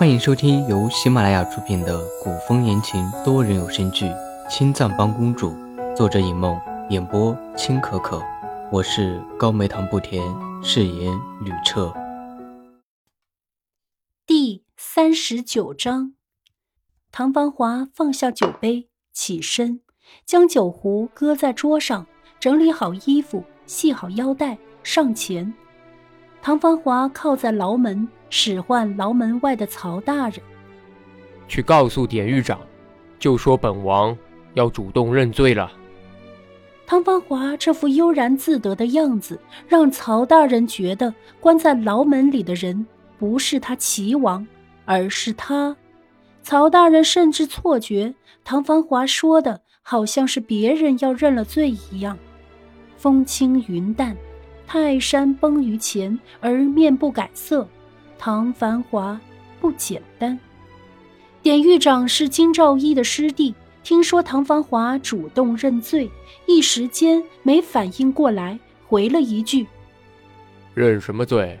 欢迎收听由喜马拉雅出品的古风言情多人有声剧《青藏帮公主》，作者尹梦，演播青可可。我是高梅糖不甜，饰演吕彻。第三十九章，唐繁华放下酒杯，起身，将酒壶搁在桌上，整理好衣服，系好腰带，上前。唐繁华靠在牢门，使唤牢门外的曹大人，去告诉典狱长，就说本王要主动认罪了。唐繁华这副悠然自得的样子，让曹大人觉得关在牢门里的人不是他齐王，而是他。曹大人甚至错觉唐繁华说的好像是别人要认了罪一样。风轻云淡。泰山崩于前而面不改色，唐繁华不简单。典狱长是金兆一的师弟，听说唐繁华主动认罪，一时间没反应过来，回了一句：“认什么罪？”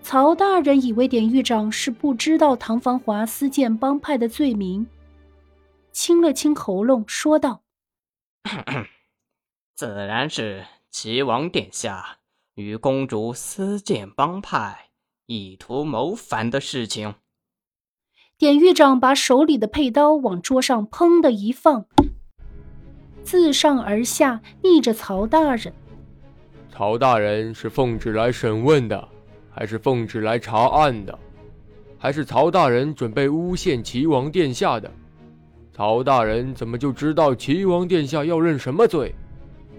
曹大人以为典狱长是不知道唐繁华私建帮派的罪名，清了清喉咙，说道：“ 自然是。”齐王殿下与公主私建帮派，意图谋反的事情。典狱长把手里的佩刀往桌上砰的一放，自上而下逆着曹大人。曹大人是奉旨来审问的，还是奉旨来查案的？还是曹大人准备诬陷齐王殿下的？曹大人怎么就知道齐王殿下要认什么罪？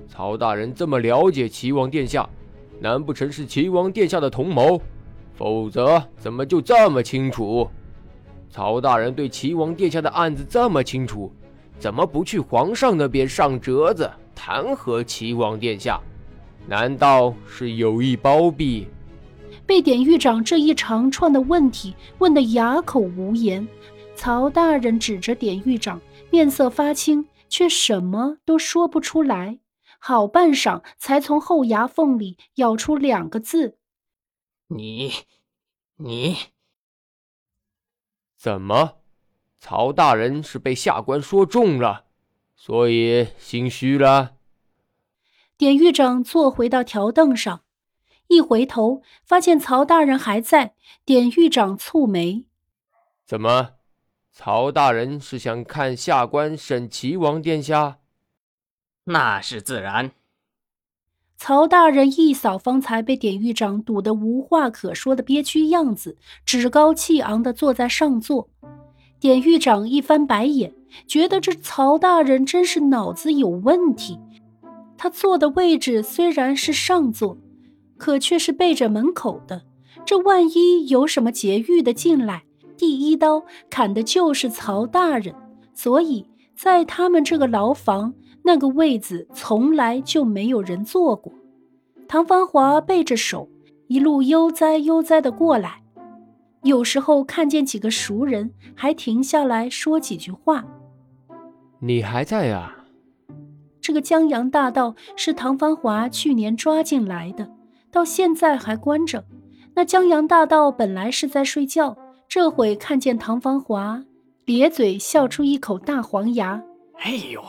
曹大人这么了解齐王殿下，难不成是齐王殿下的同谋？否则怎么就这么清楚？曹大人对齐王殿下的案子这么清楚，怎么不去皇上那边上折子弹劾齐王殿下？难道是有意包庇？被典狱长这一长串的问题问得哑口无言，曹大人指着典狱长，面色发青，却什么都说不出来。好半晌，才从后牙缝里咬出两个字：“你，你，怎么？曹大人是被下官说中了，所以心虚了。”典狱长坐回到条凳上，一回头发现曹大人还在。典狱长蹙眉：“怎么？曹大人是想看下官审齐王殿下？”那是自然。曹大人一扫方才被典狱长堵得无话可说的憋屈样子，趾高气昂地坐在上座。典狱长一翻白眼，觉得这曹大人真是脑子有问题。他坐的位置虽然是上座，可却是背着门口的。这万一有什么劫狱的进来，第一刀砍的就是曹大人。所以在他们这个牢房。那个位子从来就没有人坐过。唐繁华背着手，一路悠哉悠哉的过来。有时候看见几个熟人，还停下来说几句话。你还在呀？这个江洋大盗是唐繁华去年抓进来的，到现在还关着。那江洋大盗本来是在睡觉，这会看见唐繁华，咧嘴笑出一口大黄牙。哎呦！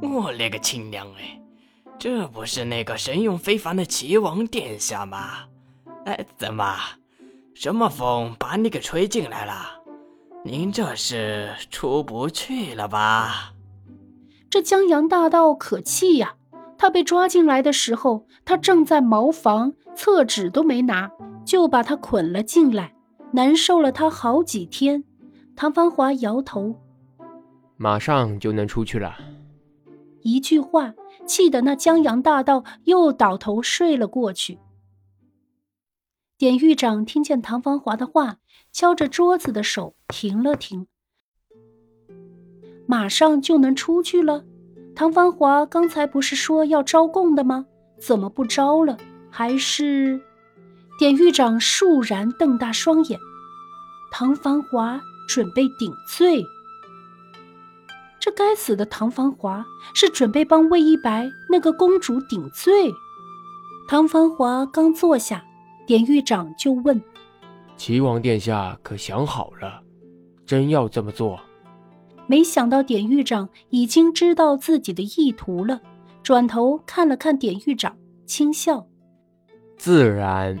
我勒个亲娘哎！这不是那个神勇非凡的齐王殿下吗？哎，怎么，什么风把你给吹进来了？您这是出不去了吧？这江洋大盗可气呀！他被抓进来的时候，他正在茅房，厕纸都没拿，就把他捆了进来，难受了他好几天。唐繁华摇头，马上就能出去了。一句话，气得那江洋大盗又倒头睡了过去。典狱长听见唐芳华的话，敲着桌子的手停了停。马上就能出去了？唐芳华刚才不是说要招供的吗？怎么不招了？还是……典狱长肃然瞪大双眼。唐芳华准备顶罪。这该死的唐繁华是准备帮魏一白那个公主顶罪。唐繁华刚坐下，典狱长就问：“齐王殿下可想好了，真要这么做？没想到典狱长已经知道自己的意图了，转头看了看典狱长，轻笑：“自然。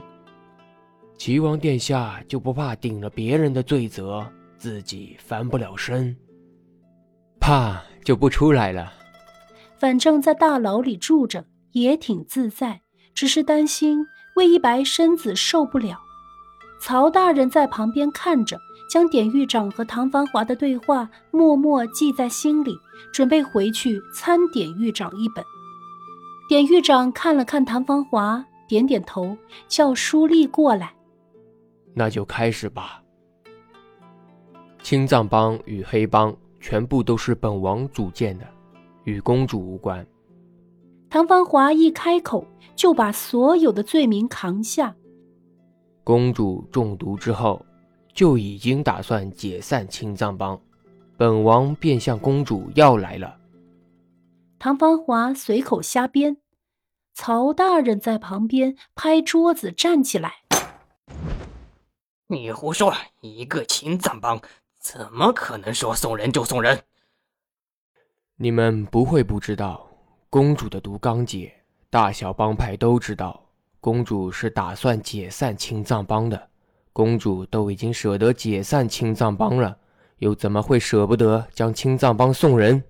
齐王殿下就不怕顶了别人的罪责，自己翻不了身？怕就不出来了。反正，在大牢里住着也挺自在，只是担心魏一白身子受不了。”曹大人在旁边看着。将典狱长和唐繁华的对话默默记在心里，准备回去参典狱长一本。典狱长看了看唐繁华，点点头，叫舒丽过来。那就开始吧。青藏帮与黑帮全部都是本王组建的，与公主无关。唐芳华一开口，就把所有的罪名扛下。公主中毒之后。就已经打算解散青藏帮，本王便向公主要来了。唐芳华随口瞎编，曹大人在旁边拍桌子站起来：“你胡说！一个青藏帮怎么可能说送人就送人？你们不会不知道，公主的毒刚解，大小帮派都知道，公主是打算解散青藏帮的。”公主都已经舍得解散青藏帮了，又怎么会舍不得将青藏帮送人？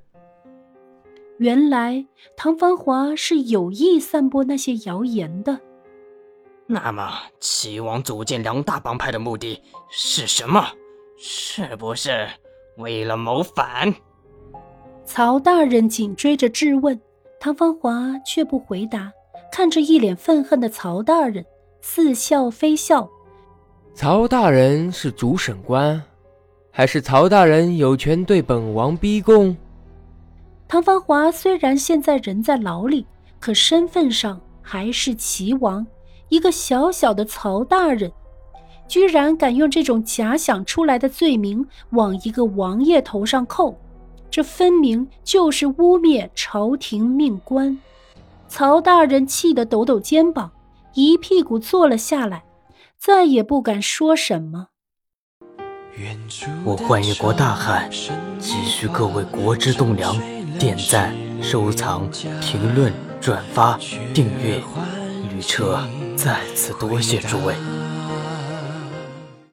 原来唐繁华是有意散播那些谣言的。那么，齐王组建两大帮派的目的是什么？是不是为了谋反？曹大人紧追着质问，唐芳华却不回答，看着一脸愤恨的曹大人，似笑非笑。曹大人是主审官，还是曹大人有权对本王逼供？唐芳华虽然现在人在牢里，可身份上还是齐王。一个小小的曹大人，居然敢用这种假想出来的罪名往一个王爷头上扣，这分明就是污蔑朝廷命官。曹大人气得抖抖肩膀，一屁股坐了下来。再也不敢说什么。我幻一国大汉，急需各位国之栋梁点赞、收藏、评论、转发、订阅。旅车再次多谢诸位。